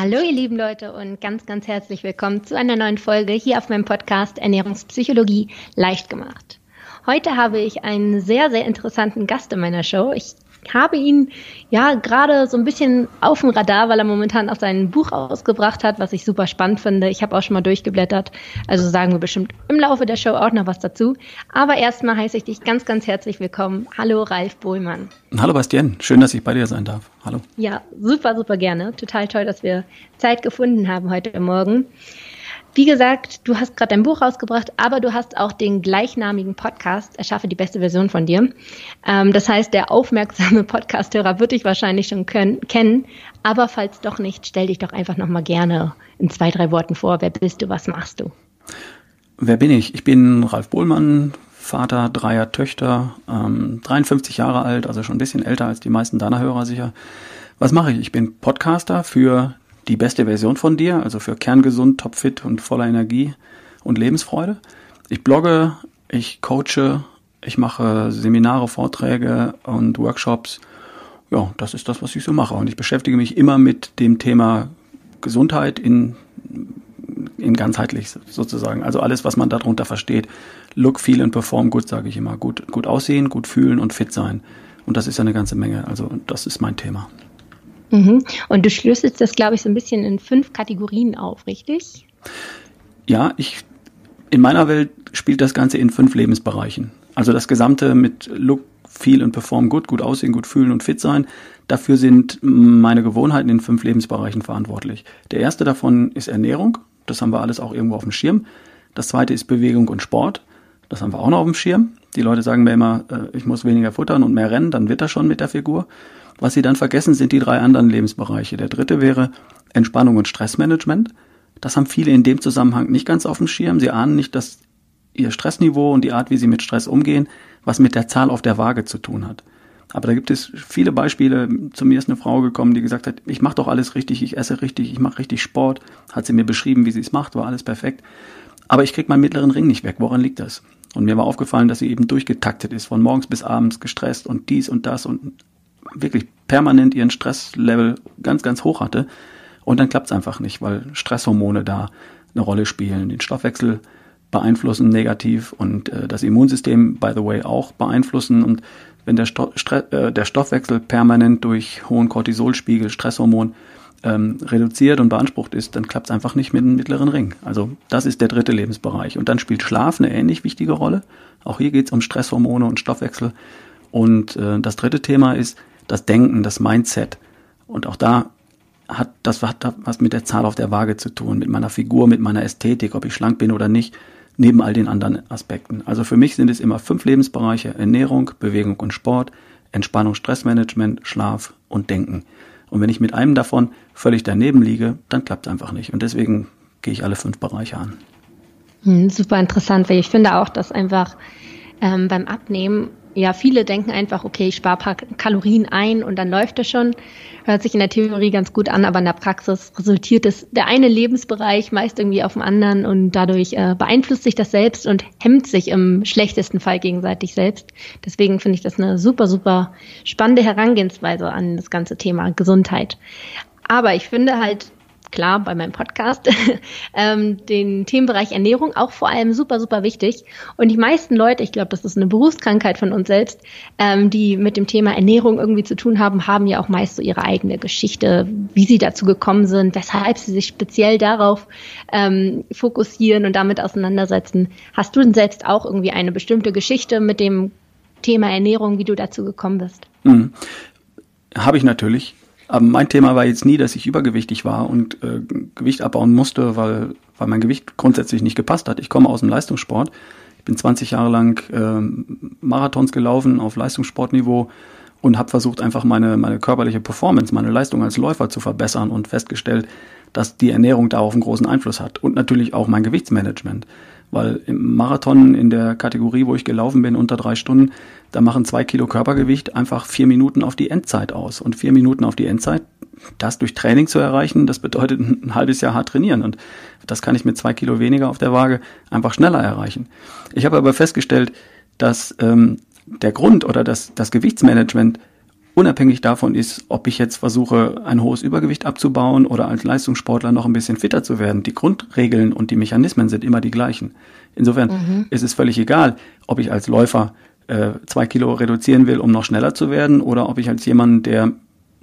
Hallo ihr lieben Leute und ganz, ganz herzlich willkommen zu einer neuen Folge hier auf meinem Podcast Ernährungspsychologie leicht gemacht. Heute habe ich einen sehr, sehr interessanten Gast in meiner Show. Ich habe ihn ja gerade so ein bisschen auf dem Radar, weil er momentan auch sein Buch ausgebracht hat, was ich super spannend finde. Ich habe auch schon mal durchgeblättert. Also sagen wir bestimmt im Laufe der Show auch noch was dazu. Aber erstmal heiße ich dich ganz, ganz herzlich willkommen. Hallo Ralf Bohlmann. Hallo Bastian, schön, dass ich bei dir sein darf. Hallo. Ja, super, super gerne. Total toll, dass wir Zeit gefunden haben heute Morgen. Wie gesagt, du hast gerade dein Buch rausgebracht, aber du hast auch den gleichnamigen Podcast, Erschaffe die beste Version von dir. Ähm, das heißt, der aufmerksame Podcasthörer wird dich wahrscheinlich schon können, kennen. Aber falls doch nicht, stell dich doch einfach nochmal gerne in zwei, drei Worten vor. Wer bist du? Was machst du? Wer bin ich? Ich bin Ralf Bohlmann, Vater dreier Töchter, ähm, 53 Jahre alt, also schon ein bisschen älter als die meisten deiner Hörer sicher. Was mache ich? Ich bin Podcaster für die beste Version von dir, also für kerngesund, topfit und voller Energie und Lebensfreude. Ich blogge, ich coache, ich mache Seminare, Vorträge und Workshops. Ja, das ist das, was ich so mache. Und ich beschäftige mich immer mit dem Thema Gesundheit in, in ganzheitlich sozusagen. Also alles, was man darunter versteht. Look, feel and perform gut, sage ich immer. Gut, gut aussehen, gut fühlen und fit sein. Und das ist ja eine ganze Menge. Also das ist mein Thema. Mhm. Und du schlüsselst das, glaube ich, so ein bisschen in fünf Kategorien auf, richtig? Ja, ich, in meiner Welt spielt das Ganze in fünf Lebensbereichen. Also das Gesamte mit Look, Feel und Perform gut, gut aussehen, gut fühlen und fit sein. Dafür sind meine Gewohnheiten in fünf Lebensbereichen verantwortlich. Der erste davon ist Ernährung. Das haben wir alles auch irgendwo auf dem Schirm. Das zweite ist Bewegung und Sport. Das haben wir auch noch auf dem Schirm. Die Leute sagen mir immer, äh, ich muss weniger futtern und mehr rennen, dann wird das schon mit der Figur. Was sie dann vergessen, sind die drei anderen Lebensbereiche. Der dritte wäre Entspannung und Stressmanagement. Das haben viele in dem Zusammenhang nicht ganz auf dem Schirm. Sie ahnen nicht, dass ihr Stressniveau und die Art, wie sie mit Stress umgehen, was mit der Zahl auf der Waage zu tun hat. Aber da gibt es viele Beispiele. Zu mir ist eine Frau gekommen, die gesagt hat, ich mache doch alles richtig, ich esse richtig, ich mache richtig Sport. Hat sie mir beschrieben, wie sie es macht, war alles perfekt. Aber ich krieg meinen mittleren Ring nicht weg. Woran liegt das? Und mir war aufgefallen, dass sie eben durchgetaktet ist, von morgens bis abends gestresst und dies und das und wirklich permanent ihren Stresslevel ganz, ganz hoch hatte. Und dann klappt es einfach nicht, weil Stresshormone da eine Rolle spielen, den Stoffwechsel beeinflussen negativ und äh, das Immunsystem, by the way, auch beeinflussen. Und wenn der, Sto äh, der Stoffwechsel permanent durch hohen Cortisolspiegel, Stresshormon ähm, reduziert und beansprucht ist, dann klappt es einfach nicht mit dem mittleren Ring. Also das ist der dritte Lebensbereich. Und dann spielt Schlaf eine ähnlich wichtige Rolle. Auch hier geht es um Stresshormone und Stoffwechsel. Und äh, das dritte Thema ist das Denken, das Mindset. Und auch da hat das hat was mit der Zahl auf der Waage zu tun, mit meiner Figur, mit meiner Ästhetik, ob ich schlank bin oder nicht, neben all den anderen Aspekten. Also für mich sind es immer fünf Lebensbereiche, Ernährung, Bewegung und Sport, Entspannung, Stressmanagement, Schlaf und Denken. Und wenn ich mit einem davon völlig daneben liege, dann klappt es einfach nicht. Und deswegen gehe ich alle fünf Bereiche an. Hm, super interessant, weil ich finde auch, dass einfach ähm, beim Abnehmen ja, viele denken einfach, okay, ich spare ein paar Kalorien ein und dann läuft es schon. Hört sich in der Theorie ganz gut an, aber in der Praxis resultiert es der eine Lebensbereich meist irgendwie auf dem anderen und dadurch äh, beeinflusst sich das selbst und hemmt sich im schlechtesten Fall gegenseitig selbst. Deswegen finde ich das eine super, super spannende Herangehensweise an das ganze Thema Gesundheit. Aber ich finde halt, klar bei meinem Podcast, ähm, den Themenbereich Ernährung auch vor allem super, super wichtig. Und die meisten Leute, ich glaube, das ist eine Berufskrankheit von uns selbst, ähm, die mit dem Thema Ernährung irgendwie zu tun haben, haben ja auch meist so ihre eigene Geschichte, wie sie dazu gekommen sind, weshalb sie sich speziell darauf ähm, fokussieren und damit auseinandersetzen. Hast du denn selbst auch irgendwie eine bestimmte Geschichte mit dem Thema Ernährung, wie du dazu gekommen bist? Mhm. Habe ich natürlich. Aber mein Thema war jetzt nie, dass ich übergewichtig war und äh, Gewicht abbauen musste, weil, weil mein Gewicht grundsätzlich nicht gepasst hat. Ich komme aus dem Leistungssport. Ich bin 20 Jahre lang äh, Marathons gelaufen auf Leistungssportniveau und habe versucht, einfach meine, meine körperliche Performance, meine Leistung als Läufer zu verbessern und festgestellt, dass die Ernährung darauf einen großen Einfluss hat und natürlich auch mein Gewichtsmanagement. Weil im Marathon in der Kategorie, wo ich gelaufen bin, unter drei Stunden, da machen zwei Kilo Körpergewicht einfach vier Minuten auf die Endzeit aus. Und vier Minuten auf die Endzeit, das durch Training zu erreichen, das bedeutet ein halbes Jahr hart trainieren. Und das kann ich mit zwei Kilo weniger auf der Waage einfach schneller erreichen. Ich habe aber festgestellt, dass ähm, der Grund oder das, das Gewichtsmanagement unabhängig davon ist, ob ich jetzt versuche, ein hohes Übergewicht abzubauen oder als Leistungssportler noch ein bisschen fitter zu werden. Die Grundregeln und die Mechanismen sind immer die gleichen. Insofern mhm. ist es völlig egal, ob ich als Läufer äh, zwei Kilo reduzieren will, um noch schneller zu werden, oder ob ich als jemand, der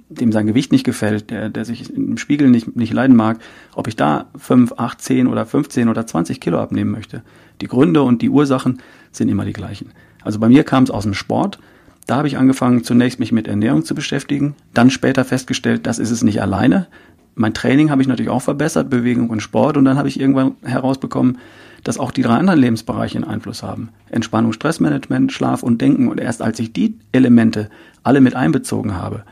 dem sein Gewicht nicht gefällt, der, der sich im Spiegel nicht, nicht leiden mag, ob ich da fünf, acht, zehn oder 15 oder 20 Kilo abnehmen möchte. Die Gründe und die Ursachen sind immer die gleichen. Also bei mir kam es aus dem Sport. Da habe ich angefangen, zunächst mich mit Ernährung zu beschäftigen, dann später festgestellt, das ist es nicht alleine. Mein Training habe ich natürlich auch verbessert, Bewegung und Sport, und dann habe ich irgendwann herausbekommen, dass auch die drei anderen Lebensbereiche einen Einfluss haben. Entspannung, Stressmanagement, Schlaf und Denken. Und erst als ich die Elemente alle mit einbezogen habe,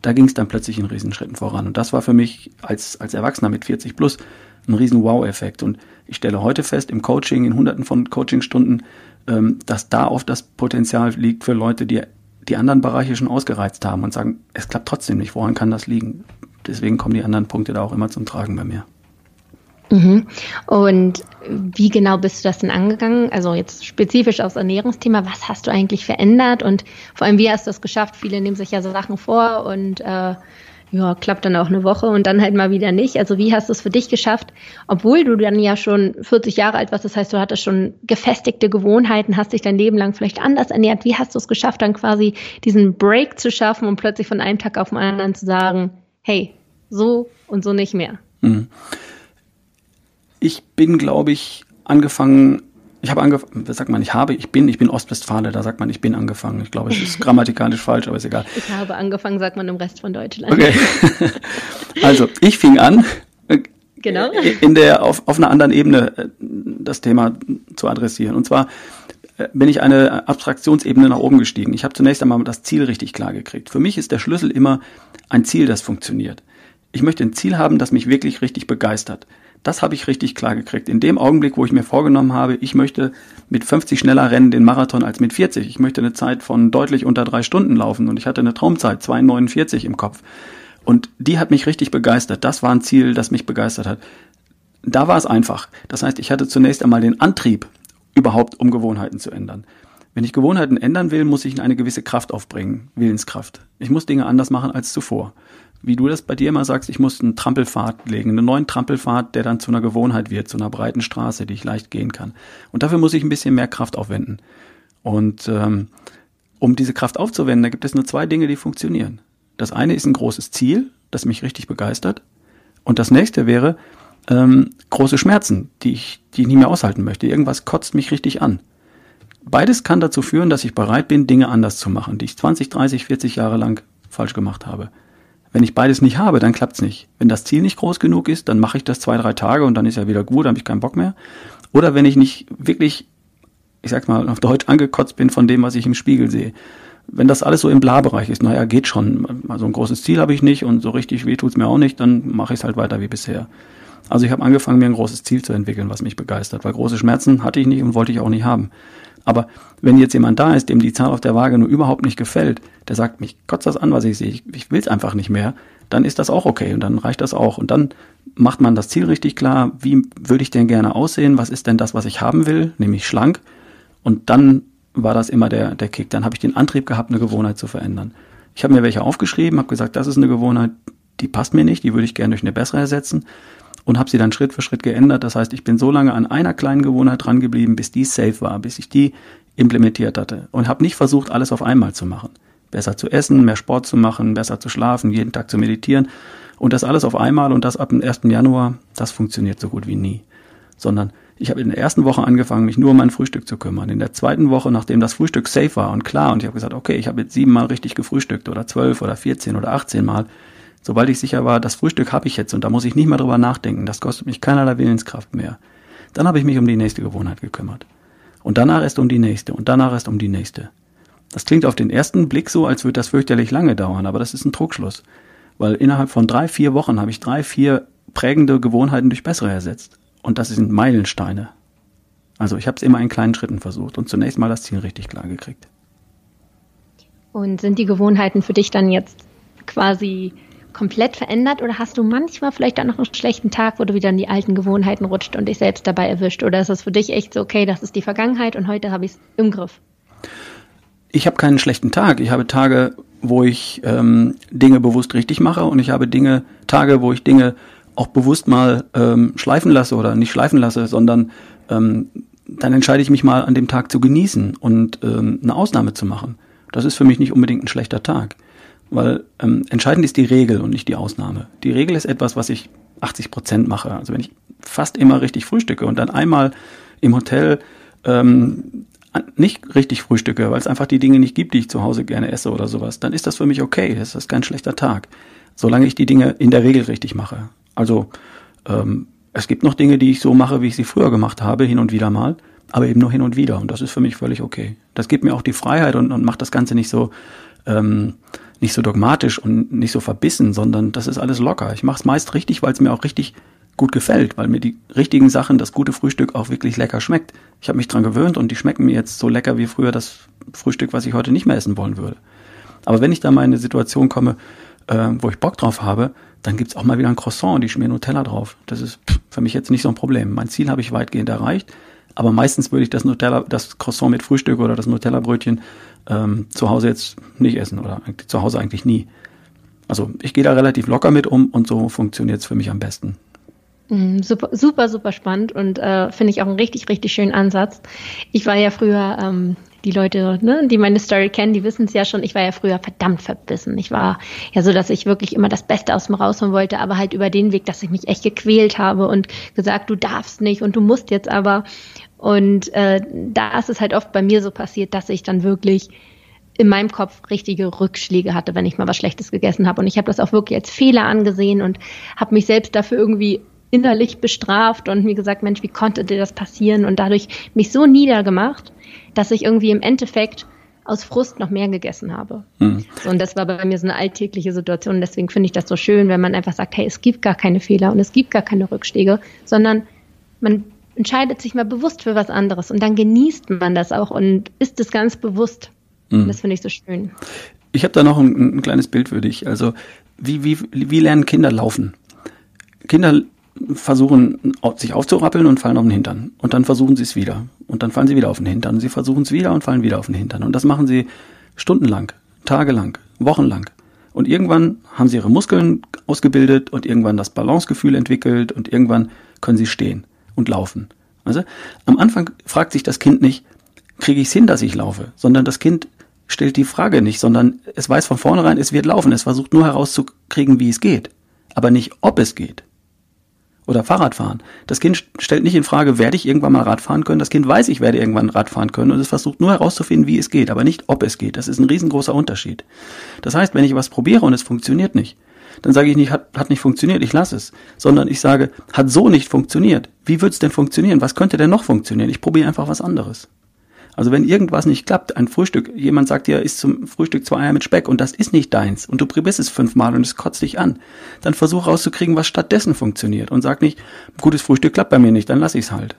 da ging es dann plötzlich in Riesenschritten voran. Und das war für mich als, als Erwachsener mit 40 plus ein riesen Wow-Effekt. Und ich stelle heute fest, im Coaching, in hunderten von Coachingstunden, ähm, dass da oft das Potenzial liegt für Leute, die die anderen Bereiche schon ausgereizt haben und sagen, es klappt trotzdem nicht. Woran kann das liegen? Deswegen kommen die anderen Punkte da auch immer zum Tragen bei mir. Mhm. Und wie genau bist du das denn angegangen? Also jetzt spezifisch aufs Ernährungsthema, was hast du eigentlich verändert und vor allem, wie hast du es geschafft? Viele nehmen sich ja so Sachen vor und äh, ja, klappt dann auch eine Woche und dann halt mal wieder nicht. Also wie hast du es für dich geschafft, obwohl du dann ja schon 40 Jahre alt warst, das heißt, du hattest schon gefestigte Gewohnheiten, hast dich dein Leben lang vielleicht anders ernährt. Wie hast du es geschafft, dann quasi diesen Break zu schaffen und plötzlich von einem Tag auf den anderen zu sagen, hey, so und so nicht mehr? Mhm. Ich bin, glaube ich, angefangen, ich habe angefangen, sagt man, ich habe, ich bin, ich bin Ostwestfale, da sagt man, ich bin angefangen. Ich glaube, es ist grammatikalisch falsch, aber ist egal. Ich habe angefangen, sagt man im Rest von Deutschland. Okay. also, ich fing an, genau. in der, auf, auf einer anderen Ebene äh, das Thema zu adressieren. Und zwar äh, bin ich eine Abstraktionsebene nach oben gestiegen. Ich habe zunächst einmal das Ziel richtig klar gekriegt. Für mich ist der Schlüssel immer ein Ziel, das funktioniert. Ich möchte ein Ziel haben, das mich wirklich richtig begeistert. Das habe ich richtig klar gekriegt. In dem Augenblick, wo ich mir vorgenommen habe, ich möchte mit 50 schneller rennen den Marathon als mit 40. Ich möchte eine Zeit von deutlich unter drei Stunden laufen und ich hatte eine Traumzeit, 2,49 im Kopf. Und die hat mich richtig begeistert. Das war ein Ziel, das mich begeistert hat. Da war es einfach. Das heißt, ich hatte zunächst einmal den Antrieb, überhaupt um Gewohnheiten zu ändern. Wenn ich Gewohnheiten ändern will, muss ich eine gewisse Kraft aufbringen, Willenskraft. Ich muss Dinge anders machen als zuvor wie du das bei dir immer sagst, ich muss einen Trampelpfad legen, einen neuen Trampelpfad, der dann zu einer Gewohnheit wird, zu einer breiten Straße, die ich leicht gehen kann. Und dafür muss ich ein bisschen mehr Kraft aufwenden. Und ähm, um diese Kraft aufzuwenden, da gibt es nur zwei Dinge, die funktionieren. Das eine ist ein großes Ziel, das mich richtig begeistert. Und das nächste wäre ähm, große Schmerzen, die ich, die ich nicht mehr aushalten möchte. Irgendwas kotzt mich richtig an. Beides kann dazu führen, dass ich bereit bin, Dinge anders zu machen, die ich 20, 30, 40 Jahre lang falsch gemacht habe. Wenn ich beides nicht habe, dann klappt's nicht. Wenn das Ziel nicht groß genug ist, dann mache ich das zwei, drei Tage und dann ist ja wieder gut, dann habe ich keinen Bock mehr. Oder wenn ich nicht wirklich, ich sag's mal auf Deutsch, angekotzt bin von dem, was ich im Spiegel sehe. Wenn das alles so im Bla-Bereich ist, naja, geht schon. Also ein großes Ziel habe ich nicht und so richtig weh tut's mir auch nicht, dann mache ich es halt weiter wie bisher. Also ich habe angefangen, mir ein großes Ziel zu entwickeln, was mich begeistert, weil große Schmerzen hatte ich nicht und wollte ich auch nicht haben. Aber wenn jetzt jemand da ist, dem die Zahl auf der Waage nur überhaupt nicht gefällt, der sagt, mich kotzt das an, was ich sehe, ich, ich will es einfach nicht mehr, dann ist das auch okay und dann reicht das auch. Und dann macht man das Ziel richtig klar, wie würde ich denn gerne aussehen, was ist denn das, was ich haben will, nämlich schlank. Und dann war das immer der, der Kick. Dann habe ich den Antrieb gehabt, eine Gewohnheit zu verändern. Ich habe mir welche aufgeschrieben, habe gesagt, das ist eine Gewohnheit, die passt mir nicht, die würde ich gerne durch eine bessere ersetzen und habe sie dann Schritt für Schritt geändert. Das heißt, ich bin so lange an einer kleinen Gewohnheit dran geblieben, bis die safe war, bis ich die implementiert hatte und habe nicht versucht, alles auf einmal zu machen. Besser zu essen, mehr Sport zu machen, besser zu schlafen, jeden Tag zu meditieren und das alles auf einmal und das ab dem 1. Januar, das funktioniert so gut wie nie. Sondern ich habe in der ersten Woche angefangen, mich nur um mein Frühstück zu kümmern. In der zweiten Woche, nachdem das Frühstück safe war und klar, und ich habe gesagt, okay, ich habe jetzt siebenmal richtig gefrühstückt oder zwölf oder vierzehn oder achtzehn Mal, Sobald ich sicher war, das Frühstück habe ich jetzt und da muss ich nicht mehr drüber nachdenken, das kostet mich keinerlei Willenskraft mehr. Dann habe ich mich um die nächste Gewohnheit gekümmert. Und danach erst um die nächste und danach erst um die nächste. Das klingt auf den ersten Blick so, als würde das fürchterlich lange dauern, aber das ist ein Trugschluss. Weil innerhalb von drei, vier Wochen habe ich drei, vier prägende Gewohnheiten durch bessere ersetzt. Und das sind Meilensteine. Also ich habe es immer in kleinen Schritten versucht und zunächst mal das Ziel richtig klar gekriegt. Und sind die Gewohnheiten für dich dann jetzt quasi komplett verändert oder hast du manchmal vielleicht auch noch einen schlechten Tag, wo du wieder in die alten Gewohnheiten rutscht und dich selbst dabei erwischt? Oder ist das für dich echt so, okay, das ist die Vergangenheit und heute habe ich es im Griff? Ich habe keinen schlechten Tag. Ich habe Tage, wo ich ähm, Dinge bewusst richtig mache und ich habe Dinge, Tage, wo ich Dinge auch bewusst mal ähm, schleifen lasse oder nicht schleifen lasse, sondern ähm, dann entscheide ich mich mal an dem Tag zu genießen und ähm, eine Ausnahme zu machen. Das ist für mich nicht unbedingt ein schlechter Tag, weil ähm, entscheidend ist die Regel und nicht die Ausnahme. Die Regel ist etwas, was ich 80 Prozent mache. Also wenn ich fast immer richtig frühstücke und dann einmal im Hotel ähm, nicht richtig frühstücke, weil es einfach die Dinge nicht gibt, die ich zu Hause gerne esse oder sowas, dann ist das für mich okay. Das ist kein schlechter Tag, solange ich die Dinge in der Regel richtig mache. Also ähm, es gibt noch Dinge, die ich so mache, wie ich sie früher gemacht habe, hin und wieder mal, aber eben nur hin und wieder. Und das ist für mich völlig okay. Das gibt mir auch die Freiheit und, und macht das Ganze nicht so ähm, nicht so dogmatisch und nicht so verbissen, sondern das ist alles locker. Ich mache es meist richtig, weil es mir auch richtig gut gefällt, weil mir die richtigen Sachen, das gute Frühstück auch wirklich lecker schmeckt. Ich habe mich dran gewöhnt und die schmecken mir jetzt so lecker wie früher das Frühstück, was ich heute nicht mehr essen wollen würde. Aber wenn ich da mal in eine Situation komme, äh, wo ich Bock drauf habe, dann gibt's auch mal wieder ein Croissant und ich schmier Nutella drauf. Das ist für mich jetzt nicht so ein Problem. Mein Ziel habe ich weitgehend erreicht, aber meistens würde ich das Nutella, das Croissant mit Frühstück oder das Nutella-Brötchen ähm, zu Hause jetzt nicht essen oder zu Hause eigentlich nie. Also ich gehe da relativ locker mit um und so funktioniert's für mich am besten. Mhm, super, super, super spannend und äh, finde ich auch einen richtig, richtig schönen Ansatz. Ich war ja früher, ähm, die Leute, ne, die meine Story kennen, die wissen es ja schon, ich war ja früher verdammt verbissen. Ich war ja so, dass ich wirklich immer das Beste aus mir rausholen wollte, aber halt über den Weg, dass ich mich echt gequält habe und gesagt, du darfst nicht und du musst jetzt aber. Und äh, da ist es halt oft bei mir so passiert, dass ich dann wirklich in meinem Kopf richtige Rückschläge hatte, wenn ich mal was Schlechtes gegessen habe. Und ich habe das auch wirklich als Fehler angesehen und habe mich selbst dafür irgendwie innerlich bestraft und mir gesagt, Mensch, wie konnte dir das passieren? Und dadurch mich so niedergemacht, dass ich irgendwie im Endeffekt aus Frust noch mehr gegessen habe. Mhm. So, und das war bei mir so eine alltägliche Situation. Und deswegen finde ich das so schön, wenn man einfach sagt, hey, es gibt gar keine Fehler und es gibt gar keine Rückschläge, sondern man entscheidet sich mal bewusst für was anderes und dann genießt man das auch und ist es ganz bewusst. Mhm. Das finde ich so schön. Ich habe da noch ein, ein, kleines Bild für dich. Also wie, wie, wie lernen Kinder laufen? Kinder versuchen sich aufzurappeln und fallen auf den Hintern. Und dann versuchen sie es wieder. Und dann fallen sie wieder auf den Hintern. Und sie versuchen es wieder und fallen wieder auf den Hintern. Und das machen sie stundenlang, tagelang, wochenlang. Und irgendwann haben sie ihre Muskeln ausgebildet und irgendwann das Balancegefühl entwickelt und irgendwann können sie stehen und laufen. Also am Anfang fragt sich das Kind nicht, kriege ich es hin, dass ich laufe, sondern das Kind stellt die Frage nicht, sondern es weiß von vornherein, es wird laufen. Es versucht nur herauszukriegen, wie es geht, aber nicht, ob es geht oder Fahrradfahren. Das Kind stellt nicht in Frage, werde ich irgendwann mal Rad fahren können. Das Kind weiß, ich werde irgendwann Rad fahren können und es versucht nur herauszufinden, wie es geht, aber nicht, ob es geht. Das ist ein riesengroßer Unterschied. Das heißt, wenn ich was probiere und es funktioniert nicht, dann sage ich nicht, hat, hat nicht funktioniert, ich lasse es, sondern ich sage, hat so nicht funktioniert. Wie wird es denn funktionieren? Was könnte denn noch funktionieren? Ich probiere einfach was anderes. Also wenn irgendwas nicht klappt, ein Frühstück, jemand sagt dir, isst zum Frühstück zwei Eier mit Speck und das ist nicht deins und du probierst es fünfmal und es kotzt dich an, dann versuch rauszukriegen, was stattdessen funktioniert und sag nicht, gutes Frühstück klappt bei mir nicht, dann lass ich's halt.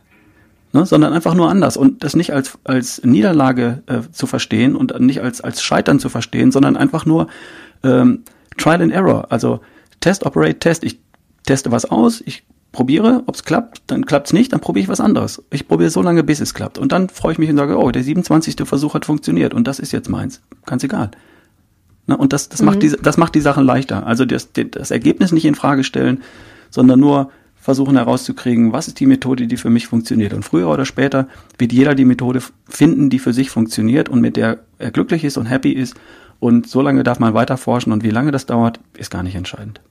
Ne, sondern einfach nur anders und das nicht als, als Niederlage äh, zu verstehen und nicht als, als Scheitern zu verstehen, sondern einfach nur ähm, Trial and Error. Also Test, Operate, Test. Ich teste was aus, ich probiere, ob es klappt, dann klappt es nicht, dann probiere ich was anderes. Ich probiere so lange, bis es klappt. Und dann freue ich mich und sage, oh, der 27. Versuch hat funktioniert und das ist jetzt meins. Ganz egal. Na, und das, das, mhm. macht die, das macht die Sachen leichter. Also das, das Ergebnis nicht in Frage stellen, sondern nur versuchen herauszukriegen, was ist die Methode, die für mich funktioniert. Und früher oder später wird jeder die Methode finden, die für sich funktioniert und mit der er glücklich ist und happy ist. Und so lange darf man weiter forschen und wie lange das dauert, ist gar nicht entscheidend.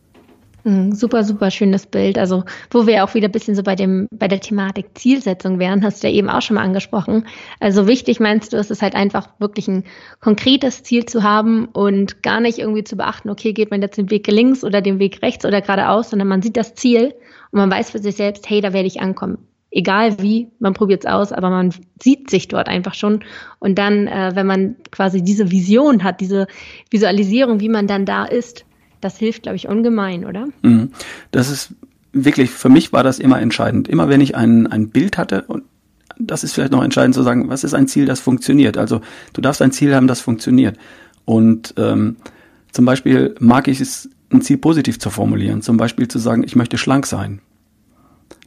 Mhm, super, super schönes Bild. Also, wo wir auch wieder ein bisschen so bei dem, bei der Thematik Zielsetzung wären, hast du ja eben auch schon mal angesprochen. Also wichtig meinst du, ist es halt einfach wirklich ein konkretes Ziel zu haben und gar nicht irgendwie zu beachten, okay, geht man jetzt den Weg links oder den Weg rechts oder geradeaus, sondern man sieht das Ziel und man weiß für sich selbst, hey, da werde ich ankommen. Egal wie, man probiert es aus, aber man sieht sich dort einfach schon. Und dann, äh, wenn man quasi diese Vision hat, diese Visualisierung, wie man dann da ist, das hilft, glaube ich, ungemein, oder? Mhm. Das ist wirklich, für mich war das immer entscheidend. Immer wenn ich ein, ein Bild hatte, und das ist vielleicht noch entscheidend zu sagen, was ist ein Ziel, das funktioniert? Also du darfst ein Ziel haben, das funktioniert. Und ähm, zum Beispiel mag ich es, ein Ziel positiv zu formulieren. Zum Beispiel zu sagen, ich möchte schlank sein.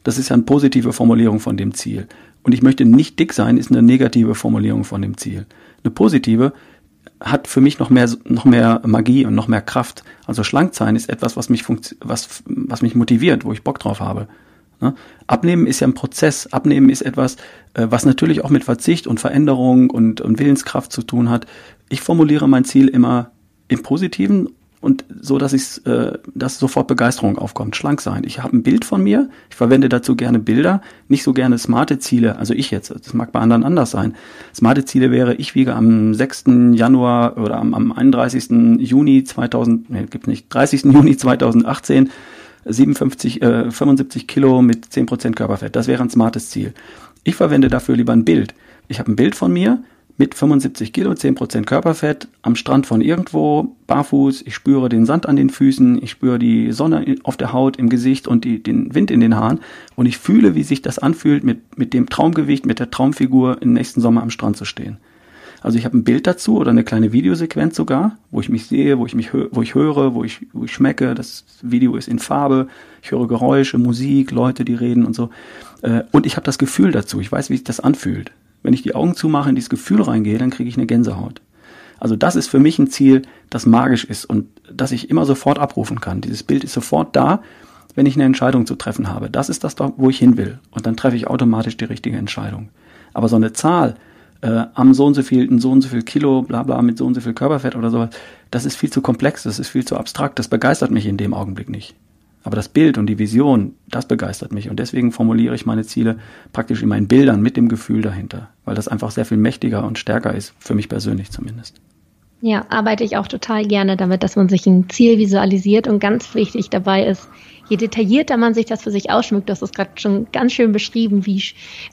Das ist ja eine positive Formulierung von dem Ziel. Und ich möchte nicht dick sein, ist eine negative Formulierung von dem Ziel. Eine positive hat für mich noch mehr, noch mehr Magie und noch mehr Kraft. Also schlank sein ist etwas, was mich, was, was mich motiviert, wo ich Bock drauf habe. Ne? Abnehmen ist ja ein Prozess. Abnehmen ist etwas, äh, was natürlich auch mit Verzicht und Veränderung und, und Willenskraft zu tun hat. Ich formuliere mein Ziel immer im Positiven und so, dass ich, äh, dass sofort Begeisterung aufkommt. Schlank sein. Ich habe ein Bild von mir. Ich verwende dazu gerne Bilder, nicht so gerne smarte Ziele. Also ich jetzt. Das mag bei anderen anders sein. Smarte Ziele wäre, ich wiege am 6. Januar oder am, am 31. Juni 2000, nee, gibt nicht, 30. Juni 2018 57, äh, 75 Kilo mit 10% Körperfett. Das wäre ein smartes Ziel. Ich verwende dafür lieber ein Bild. Ich habe ein Bild von mir, mit 75 Kilo, 10% Körperfett, am Strand von irgendwo, barfuß, ich spüre den Sand an den Füßen, ich spüre die Sonne auf der Haut, im Gesicht und die, den Wind in den Haaren und ich fühle, wie sich das anfühlt, mit, mit dem Traumgewicht, mit der Traumfigur im nächsten Sommer am Strand zu stehen. Also ich habe ein Bild dazu oder eine kleine Videosequenz sogar, wo ich mich sehe, wo ich mich wo ich höre, wo ich, wo ich schmecke. Das Video ist in Farbe, ich höre Geräusche, Musik, Leute, die reden und so. Äh, und ich habe das Gefühl dazu. Ich weiß, wie sich das anfühlt. Wenn ich die Augen zumache, in dieses Gefühl reingehe, dann kriege ich eine Gänsehaut. Also das ist für mich ein Ziel, das magisch ist und das ich immer sofort abrufen kann. Dieses Bild ist sofort da, wenn ich eine Entscheidung zu treffen habe. Das ist das, wo ich hin will. Und dann treffe ich automatisch die richtige Entscheidung. Aber so eine Zahl äh, am so und so viel, so und so viel Kilo, bla bla, mit so und so viel Körperfett oder sowas, das ist viel zu komplex, das ist viel zu abstrakt, das begeistert mich in dem Augenblick nicht. Aber das Bild und die Vision, das begeistert mich. Und deswegen formuliere ich meine Ziele praktisch in meinen Bildern mit dem Gefühl dahinter, weil das einfach sehr viel mächtiger und stärker ist, für mich persönlich zumindest. Ja, arbeite ich auch total gerne damit, dass man sich ein Ziel visualisiert und ganz wichtig dabei ist, je detaillierter man sich das für sich ausschmückt, das ist gerade schon ganz schön beschrieben, wie,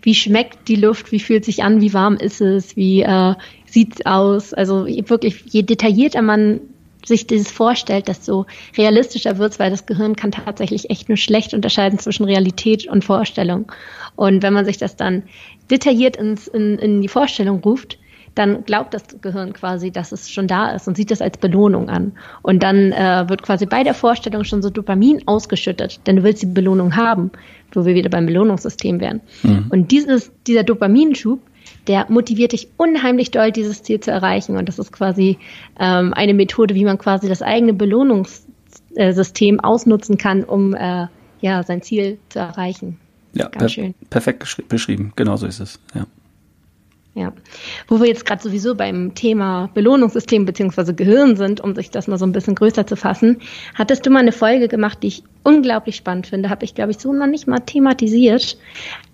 wie schmeckt die Luft, wie fühlt sich an, wie warm ist es, wie äh, sieht aus. Also wirklich, je detaillierter man sich dieses vorstellt, desto realistischer wird es, weil das Gehirn kann tatsächlich echt nur schlecht unterscheiden zwischen Realität und Vorstellung. Und wenn man sich das dann detailliert ins, in, in die Vorstellung ruft, dann glaubt das Gehirn quasi, dass es schon da ist und sieht das als Belohnung an. Und dann äh, wird quasi bei der Vorstellung schon so Dopamin ausgeschüttet, denn du willst die Belohnung haben, wo wir wieder beim Belohnungssystem wären. Mhm. Und dieses, dieser Dopaminschub, der motiviert dich unheimlich doll, dieses Ziel zu erreichen. Und das ist quasi ähm, eine Methode, wie man quasi das eigene Belohnungssystem ausnutzen kann, um äh, ja, sein Ziel zu erreichen. Ja, Ganz per schön. perfekt beschrieben. Genau so ist es. Ja. Ja, wo wir jetzt gerade sowieso beim Thema Belohnungssystem beziehungsweise Gehirn sind, um sich das mal so ein bisschen größer zu fassen, hattest du mal eine Folge gemacht, die ich unglaublich spannend finde. Habe ich, glaube ich, so noch nicht mal thematisiert,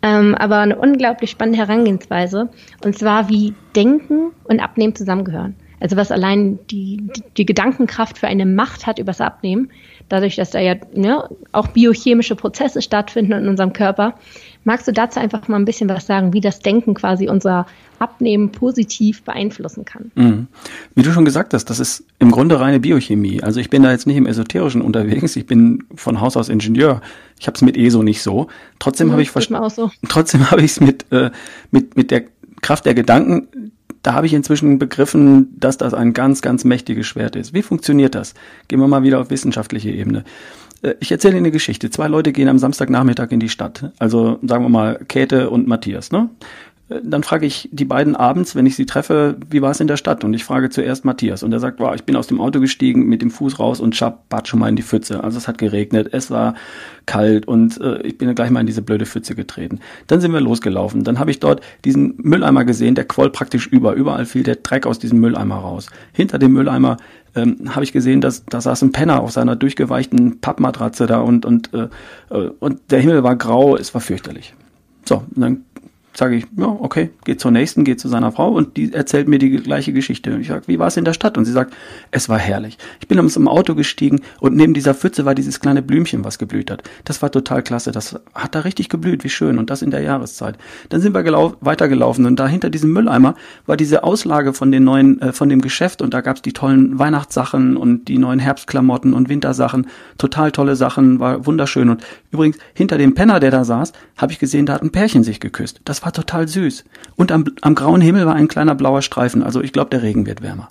ähm, aber eine unglaublich spannende Herangehensweise. Und zwar, wie Denken und Abnehmen zusammengehören. Also was allein die, die, die Gedankenkraft für eine Macht hat übers Abnehmen, dadurch, dass da ja ne, auch biochemische Prozesse stattfinden in unserem Körper. Magst du dazu einfach mal ein bisschen was sagen, wie das Denken quasi unser Abnehmen positiv beeinflussen kann? Mhm. Wie du schon gesagt hast, das ist im Grunde reine Biochemie. Also ich bin da jetzt nicht im Esoterischen unterwegs, ich bin von Haus aus Ingenieur. Ich habe es mit ESO nicht so. Trotzdem mhm, habe ich so. trotzdem habe ich es mit, äh, mit, mit der Kraft der Gedanken da habe ich inzwischen begriffen, dass das ein ganz, ganz mächtiges Schwert ist. Wie funktioniert das? Gehen wir mal wieder auf wissenschaftliche Ebene. Äh, ich erzähle Ihnen eine Geschichte. Zwei Leute gehen am Samstagnachmittag in die Stadt. Also sagen wir mal Käthe und Matthias. Ne? Dann frage ich die beiden abends, wenn ich sie treffe, wie war es in der Stadt? Und ich frage zuerst Matthias und er sagt, wow, ich bin aus dem Auto gestiegen, mit dem Fuß raus und bat schon mal in die Pfütze. Also es hat geregnet, es war kalt und äh, ich bin gleich mal in diese blöde Pfütze getreten. Dann sind wir losgelaufen. Dann habe ich dort diesen Mülleimer gesehen, der quoll praktisch über. Überall fiel der Dreck aus diesem Mülleimer raus. Hinter dem Mülleimer ähm, habe ich gesehen, dass da saß ein Penner auf seiner durchgeweichten Pappmatratze da und und äh, äh und der Himmel war grau, es war fürchterlich. So, dann sage ich, ja, okay, geht zur nächsten, geht zu seiner Frau und die erzählt mir die gleiche Geschichte. Ich sage, wie war es in der Stadt? Und sie sagt, es war herrlich. Ich bin aus dem Auto gestiegen und neben dieser Pfütze war dieses kleine Blümchen, was geblüht hat. Das war total klasse. Das hat da richtig geblüht, wie schön. Und das in der Jahreszeit. Dann sind wir weitergelaufen und da hinter diesem Mülleimer war diese Auslage von den neuen, äh, von dem Geschäft und da gab's die tollen Weihnachtssachen und die neuen Herbstklamotten und Wintersachen. Total tolle Sachen, war wunderschön. Und übrigens, hinter dem Penner, der da saß, habe ich gesehen, da hat ein Pärchen sich geküsst. Das war total süß. Und am, am grauen Himmel war ein kleiner blauer Streifen. Also ich glaube, der Regen wird wärmer.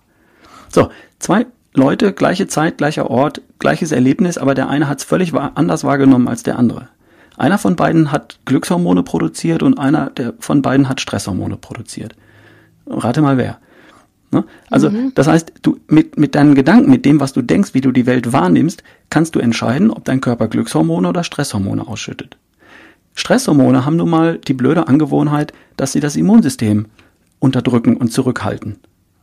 So, zwei Leute, gleiche Zeit, gleicher Ort, gleiches Erlebnis, aber der eine hat es völlig anders wahrgenommen als der andere. Einer von beiden hat Glückshormone produziert und einer der von beiden hat Stresshormone produziert. Rate mal wer. Ne? Also mhm. das heißt, du mit, mit deinen Gedanken, mit dem, was du denkst, wie du die Welt wahrnimmst, kannst du entscheiden, ob dein Körper Glückshormone oder Stresshormone ausschüttet. Stresshormone haben nun mal die blöde Angewohnheit, dass sie das Immunsystem unterdrücken und zurückhalten.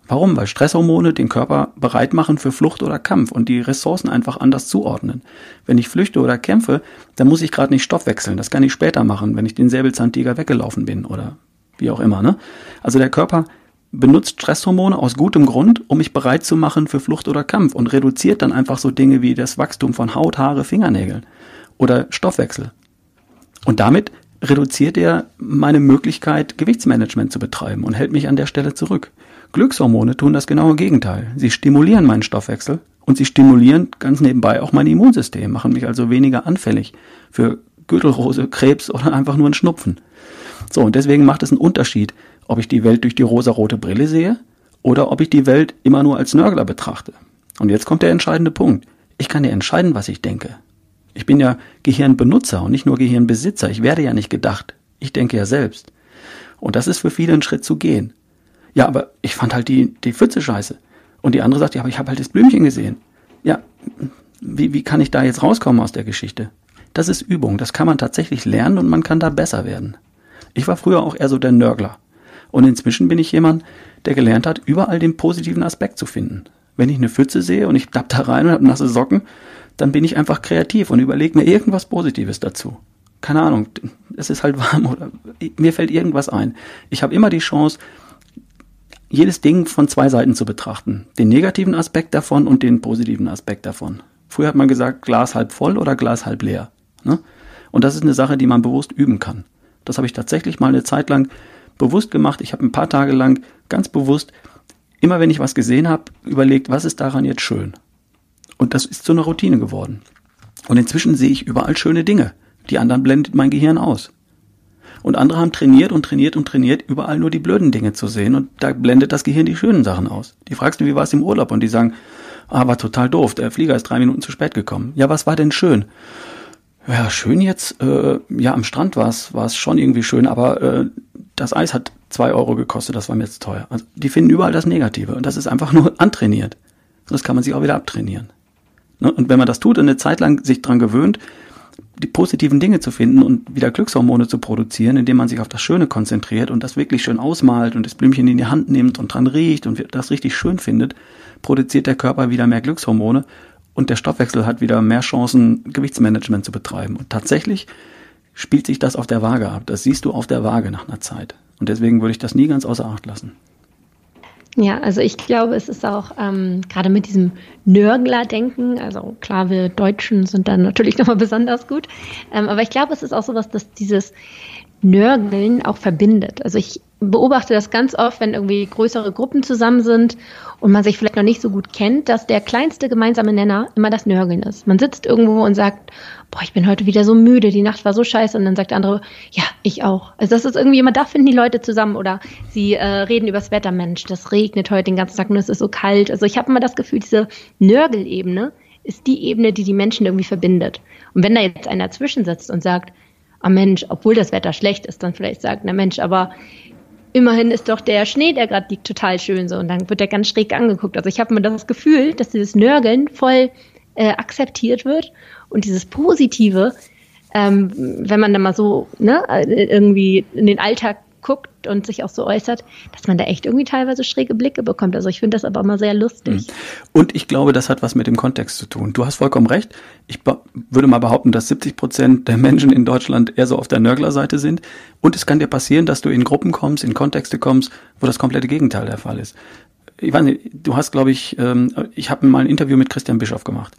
Warum? Weil Stresshormone den Körper bereit machen für Flucht oder Kampf und die Ressourcen einfach anders zuordnen. Wenn ich flüchte oder kämpfe, dann muss ich gerade nicht Stoff wechseln. Das kann ich später machen, wenn ich den Säbelzahntiger weggelaufen bin oder wie auch immer. Ne? Also der Körper benutzt Stresshormone aus gutem Grund, um mich bereit zu machen für Flucht oder Kampf und reduziert dann einfach so Dinge wie das Wachstum von Haut, Haare, Fingernägeln oder Stoffwechsel. Und damit reduziert er meine Möglichkeit, Gewichtsmanagement zu betreiben und hält mich an der Stelle zurück. Glückshormone tun das genaue Gegenteil. Sie stimulieren meinen Stoffwechsel und sie stimulieren ganz nebenbei auch mein Immunsystem, machen mich also weniger anfällig für Gürtelrose, Krebs oder einfach nur einen Schnupfen. So, und deswegen macht es einen Unterschied, ob ich die Welt durch die rosarote Brille sehe oder ob ich die Welt immer nur als Nörgler betrachte. Und jetzt kommt der entscheidende Punkt. Ich kann ja entscheiden, was ich denke. Ich bin ja Gehirnbenutzer und nicht nur Gehirnbesitzer. Ich werde ja nicht gedacht. Ich denke ja selbst. Und das ist für viele ein Schritt zu gehen. Ja, aber ich fand halt die, die Pfütze scheiße. Und die andere sagt, ja, aber ich habe halt das Blümchen gesehen. Ja, wie, wie kann ich da jetzt rauskommen aus der Geschichte? Das ist Übung. Das kann man tatsächlich lernen und man kann da besser werden. Ich war früher auch eher so der Nörgler. Und inzwischen bin ich jemand, der gelernt hat, überall den positiven Aspekt zu finden. Wenn ich eine Pfütze sehe und ich tapp da rein und habe nasse Socken, dann bin ich einfach kreativ und überlege mir irgendwas Positives dazu. Keine Ahnung, es ist halt warm oder mir fällt irgendwas ein. Ich habe immer die Chance, jedes Ding von zwei Seiten zu betrachten. Den negativen Aspekt davon und den positiven Aspekt davon. Früher hat man gesagt, Glas halb voll oder Glas halb leer. Ne? Und das ist eine Sache, die man bewusst üben kann. Das habe ich tatsächlich mal eine Zeit lang bewusst gemacht. Ich habe ein paar Tage lang ganz bewusst, immer wenn ich was gesehen habe, überlegt, was ist daran jetzt schön? Und das ist zu einer Routine geworden. Und inzwischen sehe ich überall schöne Dinge. Die anderen blendet mein Gehirn aus. Und andere haben trainiert und trainiert und trainiert, überall nur die blöden Dinge zu sehen. Und da blendet das Gehirn die schönen Sachen aus. Die fragst du, wie war es im Urlaub? Und die sagen, ah, war total doof. Der Flieger ist drei Minuten zu spät gekommen. Ja, was war denn schön? Ja, schön jetzt. Äh, ja, am Strand war es war es schon irgendwie schön, aber äh, das Eis hat zwei Euro gekostet, das war mir jetzt teuer. Also die finden überall das Negative und das ist einfach nur antrainiert. Das kann man sich auch wieder abtrainieren. Ne? Und wenn man das tut und eine Zeit lang sich dran gewöhnt, die positiven Dinge zu finden und wieder Glückshormone zu produzieren, indem man sich auf das Schöne konzentriert und das wirklich schön ausmalt und das Blümchen in die Hand nimmt und dran riecht und das richtig schön findet, produziert der Körper wieder mehr Glückshormone und der Stoffwechsel hat wieder mehr Chancen, Gewichtsmanagement zu betreiben. Und tatsächlich spielt sich das auf der Waage ab. Das siehst du auf der Waage nach einer Zeit. Und deswegen würde ich das nie ganz außer Acht lassen. Ja, also ich glaube, es ist auch ähm, gerade mit diesem Nörgler-Denken, also klar, wir Deutschen sind dann natürlich nochmal besonders gut, ähm, aber ich glaube, es ist auch so was, dass dieses Nörgeln auch verbindet. Also ich beobachte das ganz oft, wenn irgendwie größere Gruppen zusammen sind und man sich vielleicht noch nicht so gut kennt, dass der kleinste gemeinsame Nenner immer das Nörgeln ist. Man sitzt irgendwo und sagt, boah, ich bin heute wieder so müde, die Nacht war so scheiße und dann sagt der andere, ja, ich auch. Also das ist irgendwie immer, da finden die Leute zusammen oder sie äh, reden übers Wetter, Mensch, das regnet heute den ganzen Tag und es ist so kalt. Also ich habe immer das Gefühl, diese Nörgelebene ist die Ebene, die die Menschen irgendwie verbindet. Und wenn da jetzt einer dazwischen sitzt und sagt, ah Mensch, obwohl das Wetter schlecht ist, dann vielleicht sagt, na Mensch, aber immerhin ist doch der Schnee, der gerade liegt, total schön so. Und dann wird der ganz schräg angeguckt. Also ich habe mir das Gefühl, dass dieses Nörgeln voll äh, akzeptiert wird und dieses Positive, ähm, wenn man dann mal so ne, äh, irgendwie in den Alltag guckt und sich auch so äußert, dass man da echt irgendwie teilweise schräge Blicke bekommt. Also ich finde das aber immer sehr lustig. Mhm. Und ich glaube, das hat was mit dem Kontext zu tun. Du hast vollkommen recht. Ich würde mal behaupten, dass 70 Prozent der Menschen in Deutschland eher so auf der Nörglerseite sind. Und es kann dir passieren, dass du in Gruppen kommst, in Kontexte kommst, wo das komplette Gegenteil der Fall ist. Ich weiß nicht, du hast, glaube ich, ähm, ich habe mal ein Interview mit Christian Bischoff gemacht.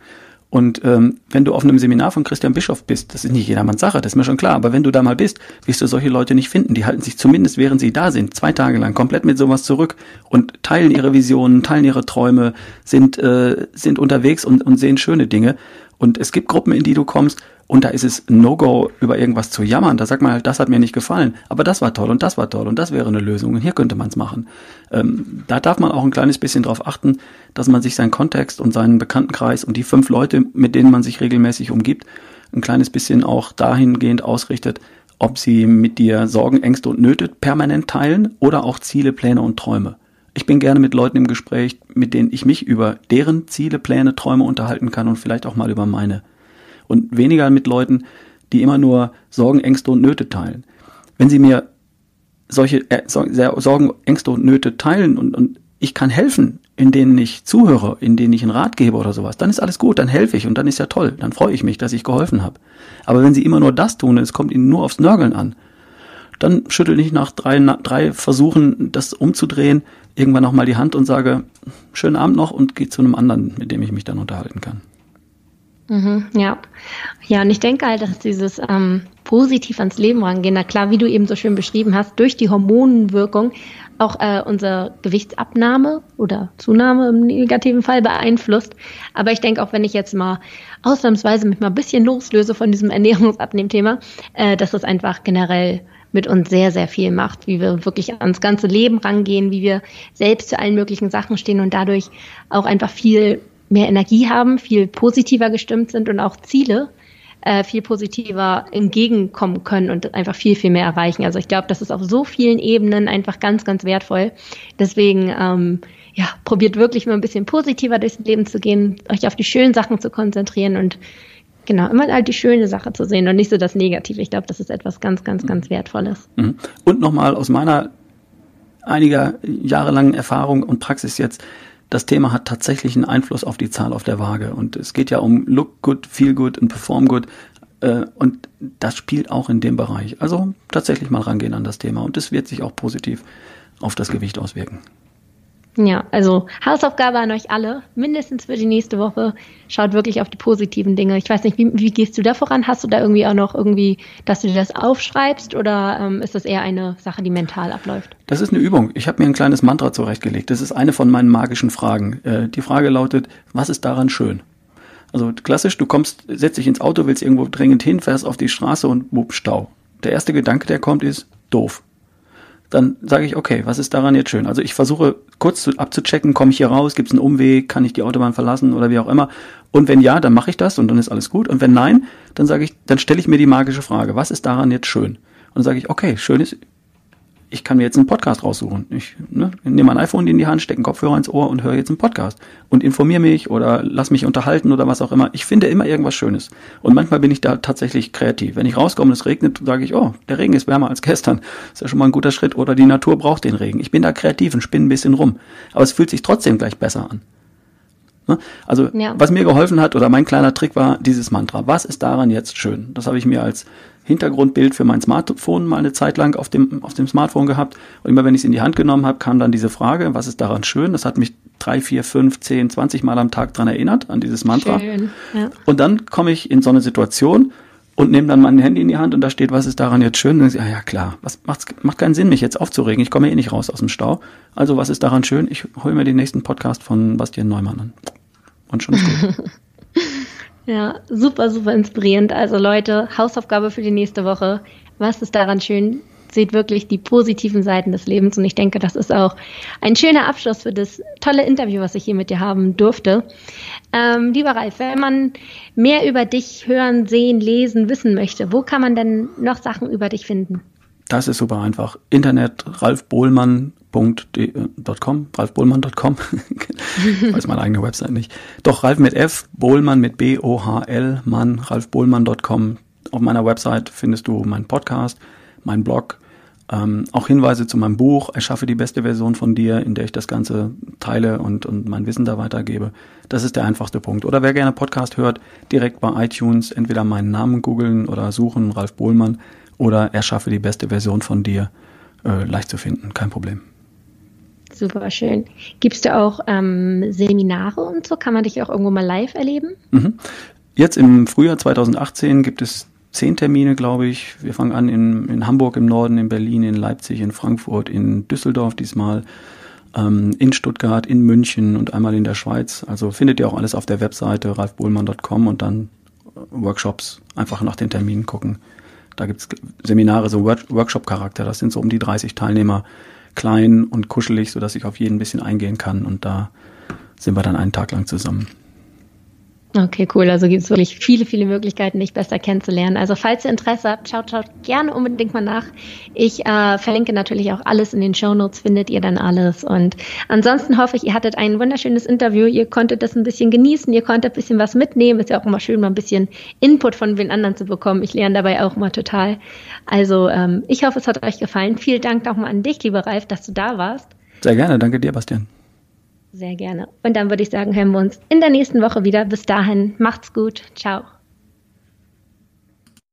Und ähm, wenn du auf einem Seminar von Christian Bischof bist, das ist nicht jedermanns Sache, das ist mir schon klar, aber wenn du da mal bist, wirst du solche Leute nicht finden. Die halten sich zumindest, während sie da sind, zwei Tage lang komplett mit sowas zurück und teilen ihre Visionen, teilen ihre Träume, sind, äh, sind unterwegs und, und sehen schöne Dinge. Und es gibt Gruppen, in die du kommst, und da ist es No-Go, über irgendwas zu jammern. Da sagt man halt, das hat mir nicht gefallen, aber das war toll und das war toll und das wäre eine Lösung und hier könnte man es machen. Ähm, da darf man auch ein kleines bisschen darauf achten, dass man sich seinen Kontext und seinen Bekanntenkreis und die fünf Leute, mit denen man sich regelmäßig umgibt, ein kleines bisschen auch dahingehend ausrichtet, ob sie mit dir Sorgen, Ängste und Nöte permanent teilen oder auch Ziele, Pläne und Träume. Ich bin gerne mit Leuten im Gespräch, mit denen ich mich über deren Ziele, Pläne, Träume unterhalten kann und vielleicht auch mal über meine. Und weniger mit Leuten, die immer nur Sorgen, Ängste und Nöte teilen. Wenn sie mir solche äh, Sorgen, Ängste und Nöte teilen und, und ich kann helfen, in denen ich zuhöre, in denen ich einen Rat gebe oder sowas, dann ist alles gut, dann helfe ich und dann ist ja toll, dann freue ich mich, dass ich geholfen habe. Aber wenn sie immer nur das tun und es kommt ihnen nur aufs Nörgeln an, dann schüttel ich nach drei, drei Versuchen, das umzudrehen, irgendwann nochmal die Hand und sage, schönen Abend noch und gehe zu einem anderen, mit dem ich mich dann unterhalten kann. Mhm, ja. Ja, und ich denke halt, dass dieses ähm, positiv ans Leben rangehen, na klar, wie du eben so schön beschrieben hast, durch die Hormonenwirkung auch äh, unsere Gewichtsabnahme oder Zunahme im negativen Fall beeinflusst. Aber ich denke auch, wenn ich jetzt mal ausnahmsweise mit mal ein bisschen loslöse von diesem Ernährungsabnehmthema, äh, dass es einfach generell mit uns sehr, sehr viel macht, wie wir wirklich ans ganze Leben rangehen, wie wir selbst zu allen möglichen Sachen stehen und dadurch auch einfach viel mehr Energie haben, viel positiver gestimmt sind und auch Ziele äh, viel positiver entgegenkommen können und einfach viel, viel mehr erreichen. Also ich glaube, das ist auf so vielen Ebenen einfach ganz, ganz wertvoll. Deswegen, ähm, ja, probiert wirklich mal ein bisschen positiver durchs Leben zu gehen, euch auf die schönen Sachen zu konzentrieren und Genau, immer halt die schöne Sache zu sehen und nicht so das Negative. Ich glaube, das ist etwas ganz, ganz, ganz Wertvolles. Mhm. Und nochmal aus meiner einiger jahrelangen Erfahrung und Praxis jetzt, das Thema hat tatsächlich einen Einfluss auf die Zahl auf der Waage. Und es geht ja um Look good, Feel good und Perform good. Äh, und das spielt auch in dem Bereich. Also tatsächlich mal rangehen an das Thema. Und es wird sich auch positiv auf das Gewicht auswirken. Ja, also Hausaufgabe an euch alle, mindestens für die nächste Woche. Schaut wirklich auf die positiven Dinge. Ich weiß nicht, wie, wie gehst du da voran? Hast du da irgendwie auch noch irgendwie, dass du dir das aufschreibst oder ähm, ist das eher eine Sache, die mental abläuft? Das ist eine Übung. Ich habe mir ein kleines Mantra zurechtgelegt. Das ist eine von meinen magischen Fragen. Äh, die Frage lautet, was ist daran schön? Also klassisch, du kommst, setzt dich ins Auto, willst irgendwo dringend hin, fährst auf die Straße und wupp, Stau. Der erste Gedanke, der kommt, ist doof dann sage ich, okay, was ist daran jetzt schön? Also ich versuche kurz zu, abzuchecken, komme ich hier raus, gibt es einen Umweg, kann ich die Autobahn verlassen oder wie auch immer. Und wenn ja, dann mache ich das und dann ist alles gut. Und wenn nein, dann sage ich, dann stelle ich mir die magische Frage, was ist daran jetzt schön? Und dann sage ich, okay, schön ist, ich kann mir jetzt einen Podcast raussuchen. Ich ne, nehme mein iPhone in die Hand, stecke einen Kopfhörer ins Ohr und höre jetzt einen Podcast und informiere mich oder lass mich unterhalten oder was auch immer. Ich finde immer irgendwas Schönes. Und manchmal bin ich da tatsächlich kreativ. Wenn ich rauskomme und es regnet, sage ich, oh, der Regen ist wärmer als gestern. Ist ja schon mal ein guter Schritt. Oder die Natur braucht den Regen. Ich bin da kreativ und spinne ein bisschen rum. Aber es fühlt sich trotzdem gleich besser an. Ne? Also ja. was mir geholfen hat oder mein kleiner Trick war dieses Mantra. Was ist daran jetzt schön? Das habe ich mir als Hintergrundbild für mein Smartphone mal eine Zeit lang auf dem, auf dem Smartphone gehabt. Und immer wenn ich es in die Hand genommen habe, kam dann diese Frage, was ist daran schön? Das hat mich drei, vier, fünf, zehn, zwanzig Mal am Tag dran erinnert, an dieses Mantra. Schön, ja. Und dann komme ich in so eine Situation und nehme dann mein Handy in die Hand und da steht, was ist daran jetzt schön? Und ich, ah ja klar, was macht, macht keinen Sinn, mich jetzt aufzuregen. Ich komme eh nicht raus aus dem Stau. Also was ist daran schön? Ich hole mir den nächsten Podcast von Bastian Neumann an. Und schon ist gut. Ja, super, super inspirierend. Also Leute, Hausaufgabe für die nächste Woche. Was ist daran schön? Seht wirklich die positiven Seiten des Lebens und ich denke, das ist auch ein schöner Abschluss für das tolle Interview, was ich hier mit dir haben durfte. Ähm, lieber Ralf, wenn man mehr über dich hören, sehen, lesen, wissen möchte, wo kann man denn noch Sachen über dich finden? Das ist super einfach. Internet, Ralf Bohlmann, ralf.com, ralfbohlmann.com, weiß meine eigene Website nicht. Doch Ralf mit F, Bohlmann mit B-O-H-L, Mann, ralfbohlmann.com. Auf meiner Website findest du meinen Podcast, meinen Blog, ähm, auch Hinweise zu meinem Buch, Erschaffe die beste Version von dir, in der ich das Ganze teile und, und mein Wissen da weitergebe. Das ist der einfachste Punkt. Oder wer gerne Podcast hört, direkt bei iTunes entweder meinen Namen googeln oder suchen, Ralf Bohlmann, oder Erschaffe die beste Version von dir, äh, leicht zu finden, kein Problem. Super schön. Gibst du auch ähm, Seminare und so? Kann man dich auch irgendwo mal live erleben? Mhm. Jetzt im Frühjahr 2018 gibt es zehn Termine, glaube ich. Wir fangen an in, in Hamburg im Norden, in Berlin, in Leipzig, in Frankfurt, in Düsseldorf diesmal, ähm, in Stuttgart, in München und einmal in der Schweiz. Also findet ihr auch alles auf der Webseite ralfbohlmann.com und dann Workshops einfach nach den Terminen gucken. Da gibt es Seminare, so Workshop-Charakter, das sind so um die 30 Teilnehmer klein und kuschelig, sodass ich auf jeden ein bisschen eingehen kann. Und da sind wir dann einen Tag lang zusammen. Okay, cool. Also gibt es wirklich viele, viele Möglichkeiten, dich besser kennenzulernen. Also falls ihr Interesse habt, schaut, schaut gerne unbedingt mal nach. Ich äh, verlinke natürlich auch alles in den Show Notes, findet ihr dann alles. Und ansonsten hoffe ich, ihr hattet ein wunderschönes Interview. Ihr konntet das ein bisschen genießen, ihr konntet ein bisschen was mitnehmen. Ist ja auch immer schön, mal ein bisschen Input von den anderen zu bekommen. Ich lerne dabei auch immer total. Also ähm, ich hoffe, es hat euch gefallen. Vielen Dank nochmal an dich, lieber Ralf, dass du da warst. Sehr gerne. Danke dir, Bastian. Sehr gerne. Und dann würde ich sagen, hören wir uns in der nächsten Woche wieder. Bis dahin, macht's gut. Ciao.